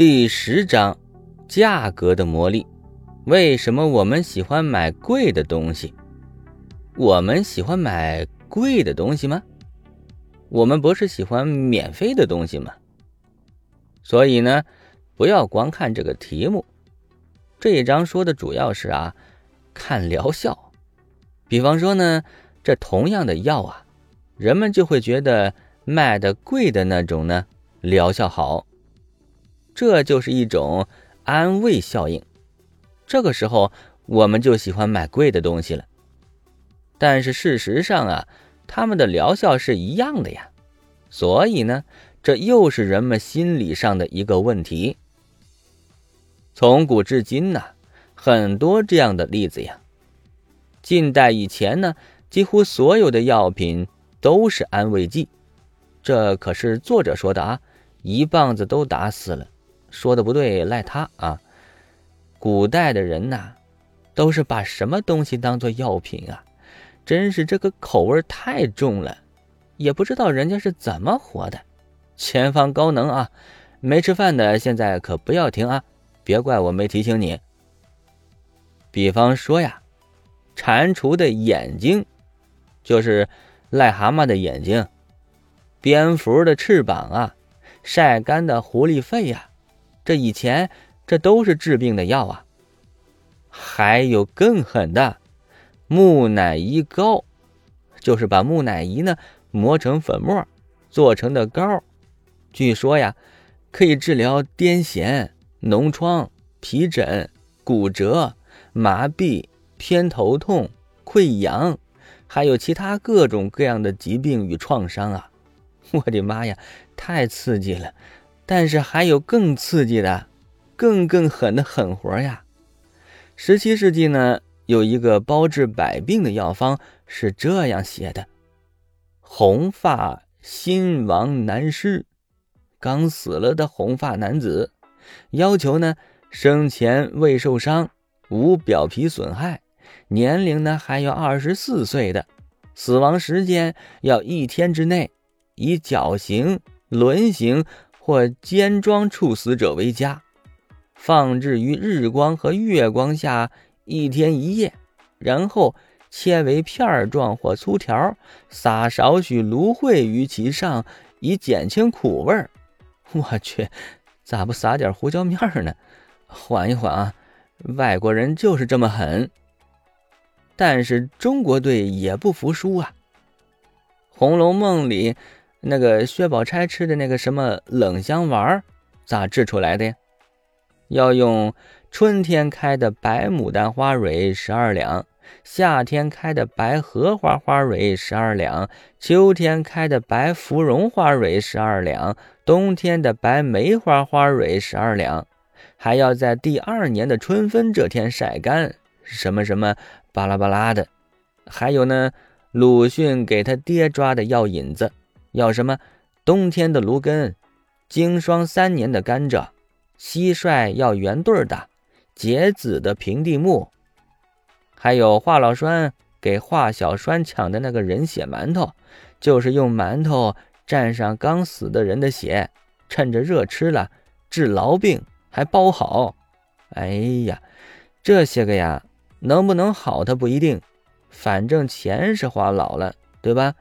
第十章，价格的魔力。为什么我们喜欢买贵的东西？我们喜欢买贵的东西吗？我们不是喜欢免费的东西吗？所以呢，不要光看这个题目。这一章说的主要是啊，看疗效。比方说呢，这同样的药啊，人们就会觉得卖的贵的那种呢，疗效好。这就是一种安慰效应，这个时候我们就喜欢买贵的东西了。但是事实上啊，它们的疗效是一样的呀，所以呢，这又是人们心理上的一个问题。从古至今呢，很多这样的例子呀。近代以前呢，几乎所有的药品都是安慰剂，这可是作者说的啊，一棒子都打死了。说的不对，赖他啊！古代的人呐，都是把什么东西当做药品啊？真是这个口味太重了，也不知道人家是怎么活的。前方高能啊！没吃饭的现在可不要停啊！别怪我没提醒你。比方说呀，蟾蜍的眼睛，就是癞蛤蟆的眼睛；蝙蝠的翅膀啊，晒干的狐狸肺呀。这以前，这都是治病的药啊。还有更狠的，木乃伊膏，就是把木乃伊呢磨成粉末做成的膏。据说呀，可以治疗癫痫、脓疮、皮疹、骨折、麻痹、偏头痛、溃疡，还有其他各种各样的疾病与创伤啊！我的妈呀，太刺激了！但是还有更刺激的、更更狠的狠活呀！十七世纪呢，有一个包治百病的药方是这样写的：红发心亡男尸，刚死了的红发男子，要求呢生前未受伤，无表皮损害，年龄呢还有二十四岁的，死亡时间要一天之内，以绞刑、轮刑。或尖装处死者为佳，放置于日光和月光下一天一夜，然后切为片状或粗条，撒少许芦荟于其上，以减轻苦味。我去，咋不撒点胡椒面呢？缓一缓啊，外国人就是这么狠。但是中国队也不服输啊，《红楼梦》里。那个薛宝钗吃的那个什么冷香丸，咋制出来的呀？要用春天开的白牡丹花蕊十二两，夏天开的白荷花花蕊十二两，秋天开的白芙蓉花蕊十二两，冬天的白梅花花蕊十二两，还要在第二年的春分这天晒干。什么什么巴拉巴拉的，还有呢，鲁迅给他爹抓的药引子。要什么？冬天的芦根，经霜三年的甘蔗，蟋蟀要圆对的，结子的平地木，还有华老栓给华小栓抢的那个人血馒头，就是用馒头蘸上刚死的人的血，趁着热吃了，治痨病还包好。哎呀，这些个呀，能不能好他不一定，反正钱是花老了，对吧？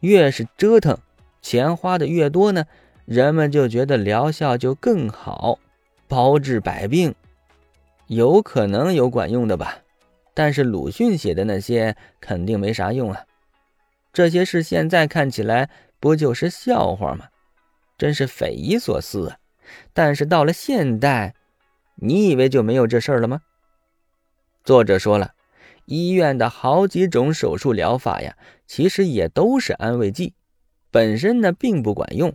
越是折腾，钱花的越多呢，人们就觉得疗效就更好，包治百病，有可能有管用的吧？但是鲁迅写的那些肯定没啥用啊。这些事现在看起来不就是笑话吗？真是匪夷所思啊！但是到了现代，你以为就没有这事儿了吗？作者说了。医院的好几种手术疗法呀，其实也都是安慰剂，本身呢并不管用，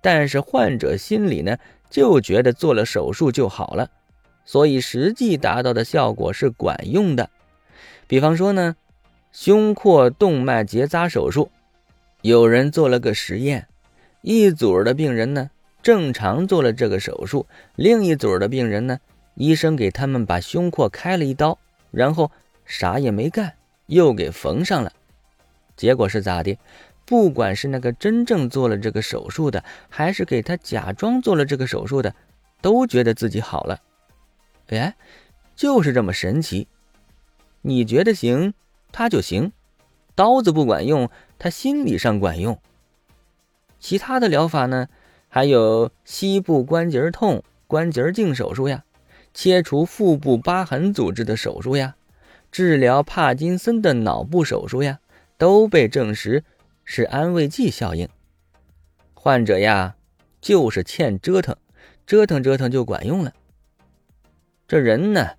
但是患者心里呢就觉得做了手术就好了，所以实际达到的效果是管用的。比方说呢，胸廓动脉结扎手术，有人做了个实验，一组的病人呢正常做了这个手术，另一组的病人呢，医生给他们把胸廓开了一刀，然后。啥也没干，又给缝上了。结果是咋的？不管是那个真正做了这个手术的，还是给他假装做了这个手术的，都觉得自己好了。哎，就是这么神奇。你觉得行，他就行。刀子不管用，他心理上管用。其他的疗法呢？还有膝部关节痛、关节镜手术呀，切除腹部疤痕组织的手术呀，治疗帕金森的脑部手术呀，都被证实是安慰剂效应。患者呀，就是欠折腾，折腾折腾就管用了。这人呢，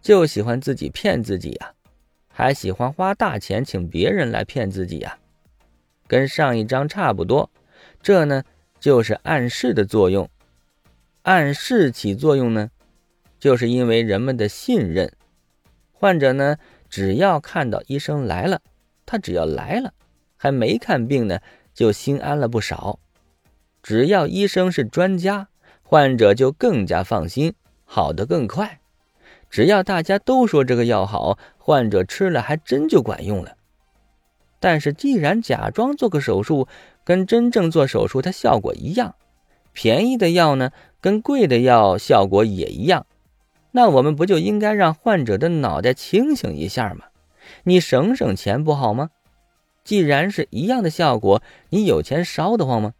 就喜欢自己骗自己呀，还喜欢花大钱请别人来骗自己呀，跟上一章差不多。这呢？就是暗示的作用，暗示起作用呢，就是因为人们的信任。患者呢，只要看到医生来了，他只要来了，还没看病呢，就心安了不少。只要医生是专家，患者就更加放心，好的更快。只要大家都说这个药好，患者吃了还真就管用了。但是既然假装做个手术，跟真正做手术，它效果一样，便宜的药呢，跟贵的药效果也一样，那我们不就应该让患者的脑袋清醒一下吗？你省省钱不好吗？既然是一样的效果，你有钱烧得慌吗？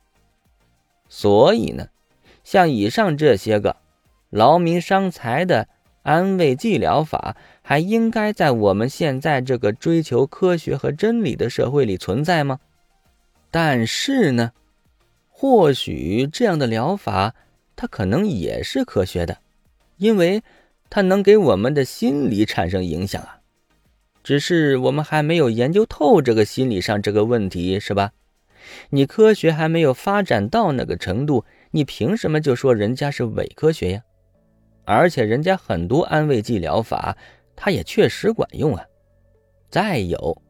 所以呢，像以上这些个劳民伤财的安慰剂疗法，还应该在我们现在这个追求科学和真理的社会里存在吗？但是呢，或许这样的疗法，它可能也是科学的，因为它能给我们的心理产生影响啊。只是我们还没有研究透这个心理上这个问题，是吧？你科学还没有发展到那个程度，你凭什么就说人家是伪科学呀？而且人家很多安慰剂疗法，它也确实管用啊。再有。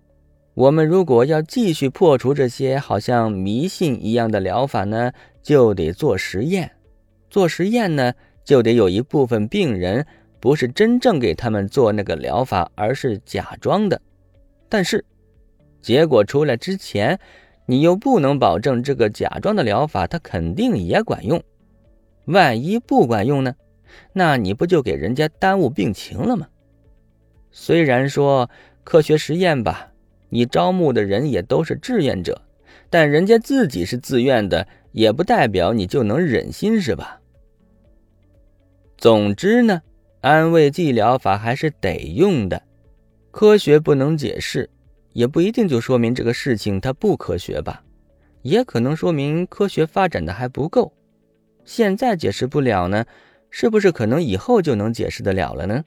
我们如果要继续破除这些好像迷信一样的疗法呢，就得做实验。做实验呢，就得有一部分病人不是真正给他们做那个疗法，而是假装的。但是，结果出来之前，你又不能保证这个假装的疗法它肯定也管用。万一不管用呢？那你不就给人家耽误病情了吗？虽然说科学实验吧。你招募的人也都是志愿者，但人家自己是自愿的，也不代表你就能忍心，是吧？总之呢，安慰剂疗法还是得用的。科学不能解释，也不一定就说明这个事情它不科学吧？也可能说明科学发展的还不够。现在解释不了呢，是不是可能以后就能解释得了了呢？